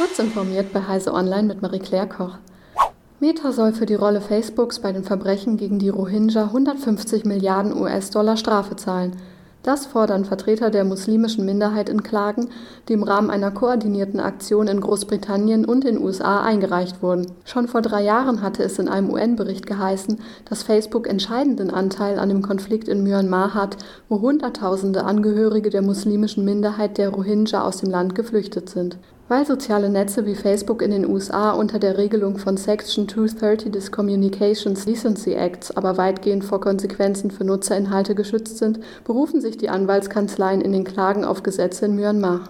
Kurz informiert bei Heise Online mit Marie-Claire Koch. Meta soll für die Rolle Facebooks bei den Verbrechen gegen die Rohingya 150 Milliarden US-Dollar Strafe zahlen. Das fordern Vertreter der muslimischen Minderheit in Klagen, die im Rahmen einer koordinierten Aktion in Großbritannien und den USA eingereicht wurden. Schon vor drei Jahren hatte es in einem UN-Bericht geheißen, dass Facebook entscheidenden Anteil an dem Konflikt in Myanmar hat, wo Hunderttausende Angehörige der muslimischen Minderheit der Rohingya aus dem Land geflüchtet sind. Weil soziale Netze wie Facebook in den USA unter der Regelung von Section 230 des Communications Decency Acts aber weitgehend vor Konsequenzen für Nutzerinhalte geschützt sind, berufen sich die Anwaltskanzleien in den Klagen auf Gesetze in Myanmar.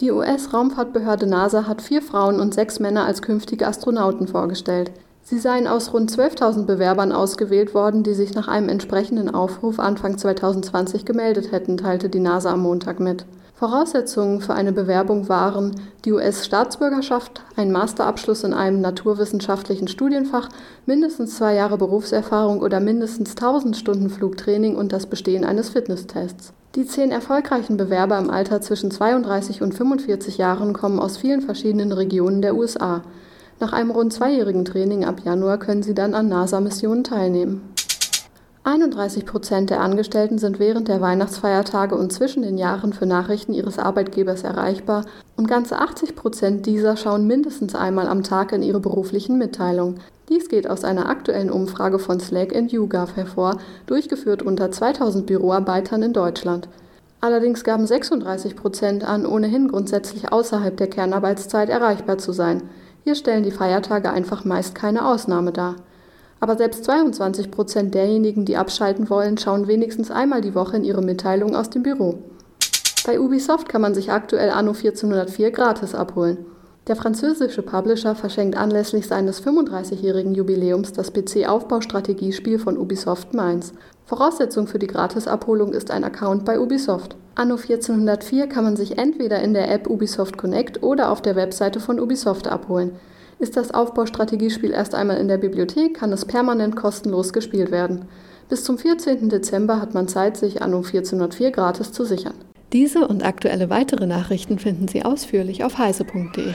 Die US-Raumfahrtbehörde NASA hat vier Frauen und sechs Männer als künftige Astronauten vorgestellt. Sie seien aus rund 12.000 Bewerbern ausgewählt worden, die sich nach einem entsprechenden Aufruf Anfang 2020 gemeldet hätten, teilte die NASA am Montag mit. Voraussetzungen für eine Bewerbung waren die US-Staatsbürgerschaft, ein Masterabschluss in einem naturwissenschaftlichen Studienfach, mindestens zwei Jahre Berufserfahrung oder mindestens 1000 Stunden Flugtraining und das Bestehen eines Fitnesstests. Die zehn erfolgreichen Bewerber im Alter zwischen 32 und 45 Jahren kommen aus vielen verschiedenen Regionen der USA. Nach einem rund zweijährigen Training ab Januar können sie dann an NASA-Missionen teilnehmen. 31 Prozent der Angestellten sind während der Weihnachtsfeiertage und zwischen den Jahren für Nachrichten ihres Arbeitgebers erreichbar und ganze 80 Prozent dieser schauen mindestens einmal am Tag in ihre beruflichen Mitteilungen. Dies geht aus einer aktuellen Umfrage von Slack and YouGov hervor, durchgeführt unter 2000 Büroarbeitern in Deutschland. Allerdings gaben 36 Prozent an, ohnehin grundsätzlich außerhalb der Kernarbeitszeit erreichbar zu sein. Hier stellen die Feiertage einfach meist keine Ausnahme dar. Aber selbst 22 Prozent derjenigen, die abschalten wollen, schauen wenigstens einmal die Woche in ihre Mitteilungen aus dem Büro. Bei Ubisoft kann man sich aktuell Anno 1404 gratis abholen. Der französische Publisher verschenkt anlässlich seines 35-jährigen Jubiläums das PC-Aufbaustrategiespiel von Ubisoft Mainz. Voraussetzung für die Gratisabholung ist ein Account bei Ubisoft. Anno 1404 kann man sich entweder in der App Ubisoft Connect oder auf der Webseite von Ubisoft abholen. Ist das Aufbaustrategiespiel erst einmal in der Bibliothek, kann es permanent kostenlos gespielt werden. Bis zum 14. Dezember hat man Zeit, sich Anno 1404 gratis zu sichern. Diese und aktuelle weitere Nachrichten finden Sie ausführlich auf heise.de.